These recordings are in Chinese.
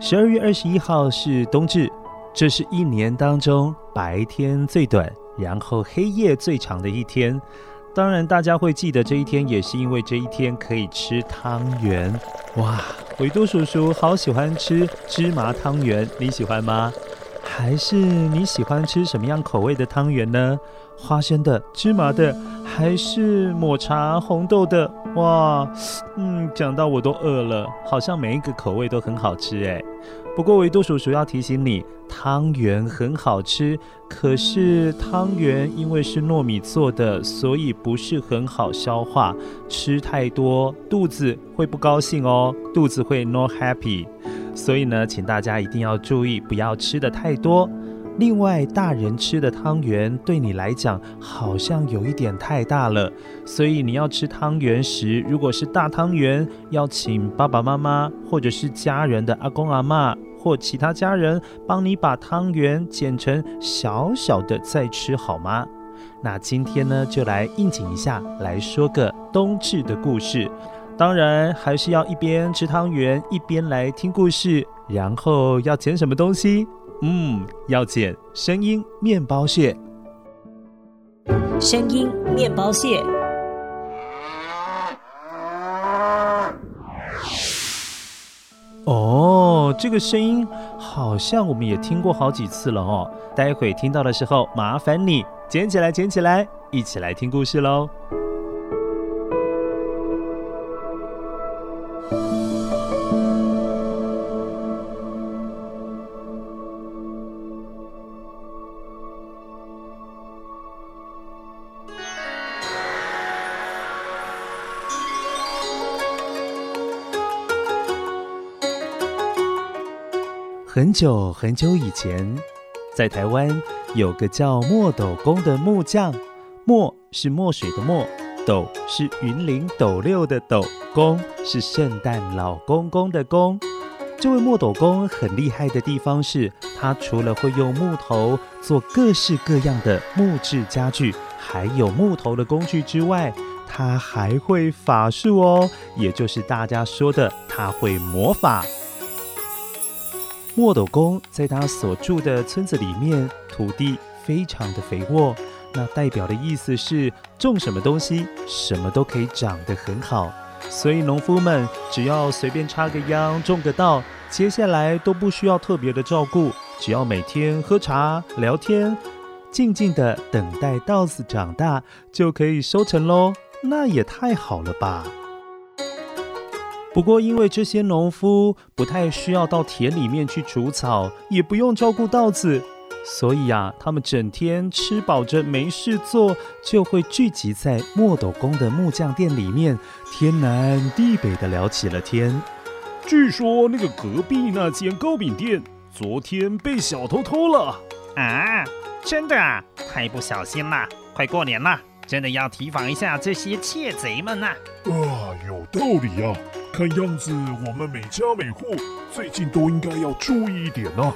十二月二十一号是冬至，这是一年当中白天最短，然后黑夜最长的一天。当然，大家会记得这一天，也是因为这一天可以吃汤圆。哇，维多叔叔好喜欢吃芝麻汤圆，你喜欢吗？还是你喜欢吃什么样口味的汤圆呢？花生的、芝麻的，还是抹茶红豆的？哇，嗯，讲到我都饿了，好像每一个口味都很好吃哎。不过维多叔叔要提醒你，汤圆很好吃，可是汤圆因为是糯米做的，所以不是很好消化，吃太多肚子会不高兴哦，肚子会 no happy。所以呢，请大家一定要注意，不要吃得太多。另外，大人吃的汤圆对你来讲好像有一点太大了，所以你要吃汤圆时，如果是大汤圆，要请爸爸妈妈或者是家人的阿公阿嬷或其他家人帮你把汤圆剪成小小的再吃好吗？那今天呢，就来应景一下，来说个冬至的故事。当然，还是要一边吃汤圆一边来听故事，然后要捡什么东西？嗯，要捡声音面包屑。声音面包屑。哦，这个声音好像我们也听过好几次了哦。待会听到的时候，麻烦你捡起来，捡起来，一起来听故事喽。很久很久以前，在台湾有个叫墨斗公的木匠。墨是墨水的墨，斗是云林斗六的斗，公是圣诞老公公的公。这位墨斗公很厉害的地方是，他除了会用木头做各式各样的木质家具，还有木头的工具之外，他还会法术哦，也就是大家说的他会魔法。墨斗公在他所住的村子里面，土地非常的肥沃，那代表的意思是种什么东西，什么都可以长得很好。所以农夫们只要随便插个秧，种个稻，接下来都不需要特别的照顾，只要每天喝茶聊天，静静的等待稻子长大，就可以收成喽。那也太好了吧！不过，因为这些农夫不太需要到田里面去除草，也不用照顾稻子，所以啊，他们整天吃饱着没事做，就会聚集在墨斗宫的木匠店里面，天南地北的聊起了天。据说那个隔壁那间糕饼店昨天被小偷偷了啊！真的啊？太不小心了！快过年了，真的要提防一下这些窃贼们呐！啊，有道理呀。看样子我们每家每户最近都应该要注意一点呢。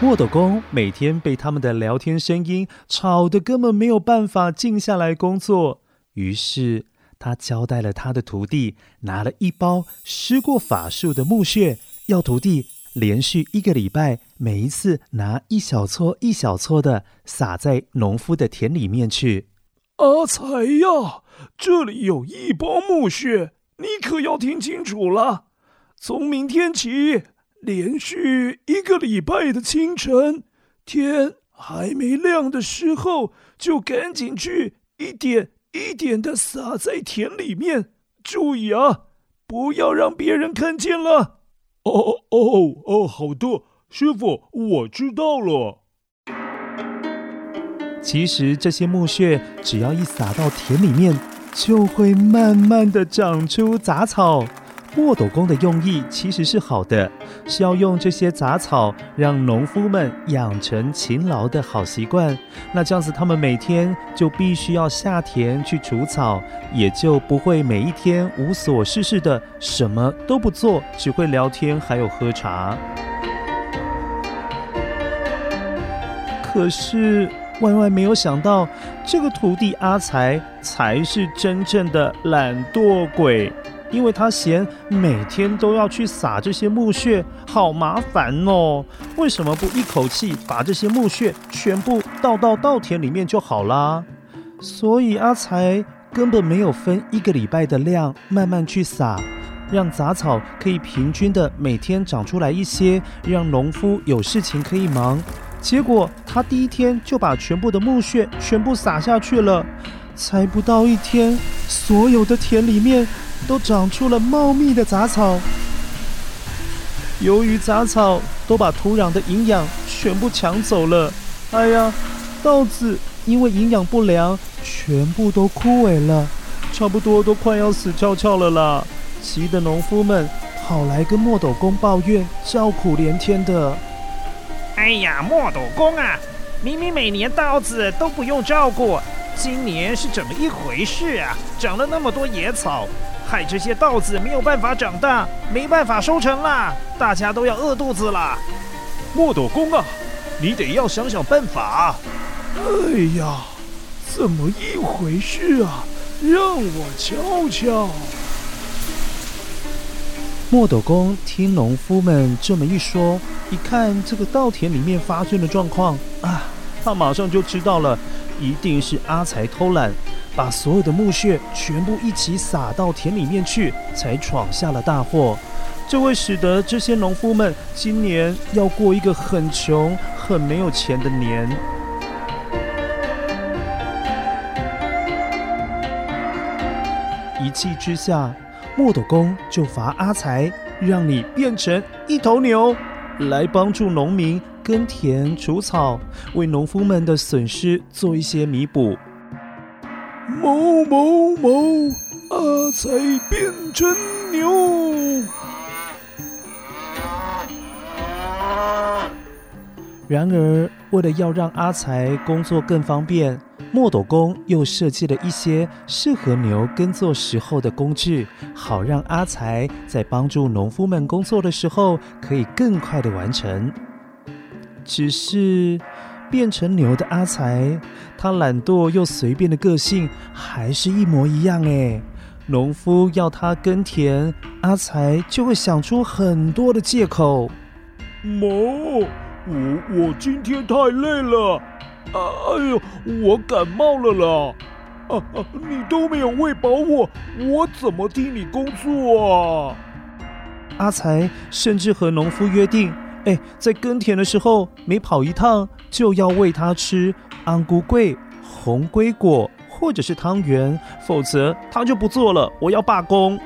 墨斗工每天被他们的聊天声音吵得根本没有办法静下来工作，于是他交代了他的徒弟，拿了一包施过法术的木屑，要徒弟连续一个礼拜，每一次拿一小撮一小撮的撒在农夫的田里面去。阿才呀，这里有一包木屑，你可要听清楚了，从明天起。连续一个礼拜的清晨，天还没亮的时候，就赶紧去一点一点的撒在田里面。注意啊，不要让别人看见了。哦哦哦，好的，师傅，我知道了。其实这些木屑只要一撒到田里面，就会慢慢的长出杂草。墨斗工的用意其实是好的，是要用这些杂草让农夫们养成勤劳的好习惯。那这样子，他们每天就必须要下田去除草，也就不会每一天无所事事的什么都不做，只会聊天还有喝茶。可是万万没有想到，这个徒弟阿财才是真正的懒惰鬼。因为他嫌每天都要去撒这些木屑，好麻烦哦。为什么不一口气把这些木屑全部倒到稻田里面就好啦？所以阿财根本没有分一个礼拜的量，慢慢去撒，让杂草可以平均的每天长出来一些，让农夫有事情可以忙。结果他第一天就把全部的木屑全部撒下去了，才不到一天，所有的田里面。都长出了茂密的杂草。由于杂草都把土壤的营养全部抢走了，哎呀，稻子因为营养不良，全部都枯萎了，差不多都快要死翘翘了啦！急得农夫们跑来跟墨斗公抱怨，叫苦连天的。哎呀，墨斗公啊，明明每年稻子都不用照顾，今年是怎么一回事啊？长了那么多野草。害这些稻子没有办法长大，没办法收成啦，大家都要饿肚子了。墨斗公啊，你得要想想办法。哎呀，怎么一回事啊？让我瞧瞧。墨斗公听农夫们这么一说，一看这个稻田里面发生的状况啊，他马上就知道了，一定是阿财偷懒。把所有的木屑全部一起撒到田里面去，才闯下了大祸。这会使得这些农夫们今年要过一个很穷、很没有钱的年。一气之下，墨斗公就罚阿财，让你变成一头牛，来帮助农民耕田除草，为农夫们的损失做一些弥补。某某某，阿财变成牛。然而，为了要让阿财工作更方便，墨斗工又设计了一些适合牛耕作时候的工具，好让阿财在帮助农夫们工作的时候可以更快的完成。只是。变成牛的阿财，他懒惰又随便的个性还是一模一样哎。农夫要他耕田，阿财就会想出很多的借口。某，我我今天太累了，啊，哎呦，我感冒了啦！啊啊，你都没有喂饱我，我怎么替你工作啊？阿才甚至和农夫约定。哎，在耕田的时候每跑一趟，就要喂他吃安菇桂、红龟果或者是汤圆，否则他就不做了。我要罢工。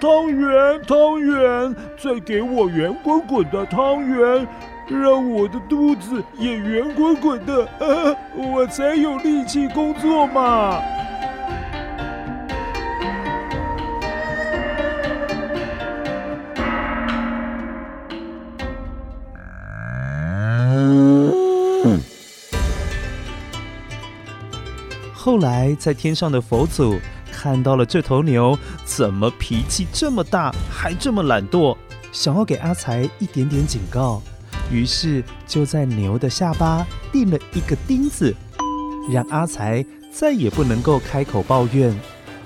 汤圆，汤圆，再给我圆滚滚的汤圆，让我的肚子也圆滚滚的，啊，我才有力气工作嘛。后来在天上的佛祖看到了这头牛，怎么脾气这么大，还这么懒惰，想要给阿财一点点警告，于是就在牛的下巴钉了一个钉子，让阿财再也不能够开口抱怨。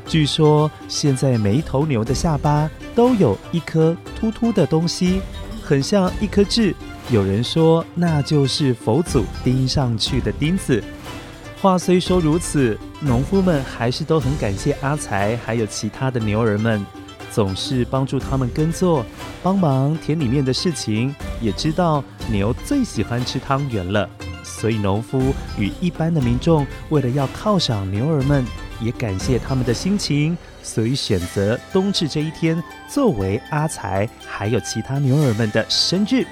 据说现在每一头牛的下巴都有一颗突突的东西，很像一颗痣。有人说那就是佛祖钉上去的钉子。话虽说如此，农夫们还是都很感谢阿财，还有其他的牛儿们，总是帮助他们耕作，帮忙田里面的事情。也知道牛最喜欢吃汤圆了，所以农夫与一般的民众为了要犒赏牛儿们。也感谢他们的辛勤，所以选择冬至这一天作为阿财还有其他牛儿们的生日。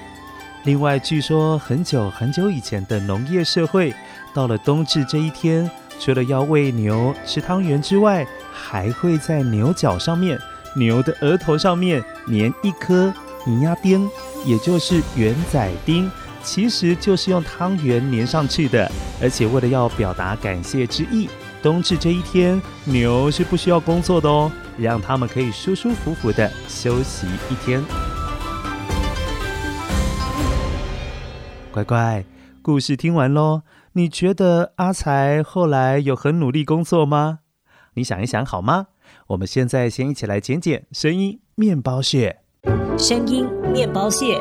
另外，据说很久很久以前的农业社会，到了冬至这一天，除了要喂牛吃汤圆之外，还会在牛角上面、牛的额头上面粘一颗泥压钉，也就是圆仔钉，其实就是用汤圆粘上去的。而且为了要表达感谢之意。冬至这一天，牛是不需要工作的哦，让他们可以舒舒服服的休息一天。乖乖，故事听完喽，你觉得阿财后来有很努力工作吗？你想一想好吗？我们现在先一起来捡捡声音面包屑。声音面包屑。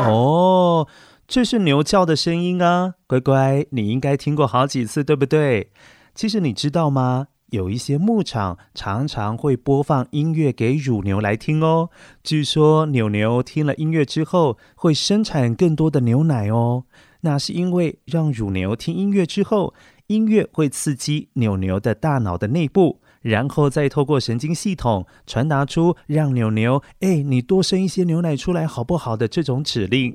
哦。这是牛叫的声音啊，乖乖，你应该听过好几次，对不对？其实你知道吗？有一些牧场常常会播放音乐给乳牛来听哦。据说牛牛听了音乐之后会生产更多的牛奶哦。那是因为让乳牛听音乐之后，音乐会刺激牛牛的大脑的内部。然后再透过神经系统传达出让牛牛，哎，你多生一些牛奶出来好不好的这种指令。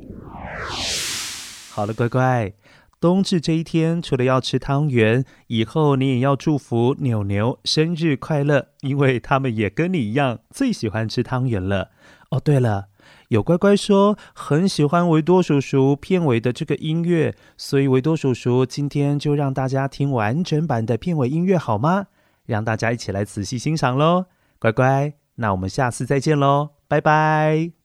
好了，乖乖，冬至这一天，除了要吃汤圆，以后你也要祝福牛牛生日快乐，因为他们也跟你一样最喜欢吃汤圆了。哦，对了，有乖乖说很喜欢维多叔叔片尾的这个音乐，所以维多叔叔今天就让大家听完整版的片尾音乐，好吗？让大家一起来仔细欣赏喽，乖乖，那我们下次再见喽，拜拜。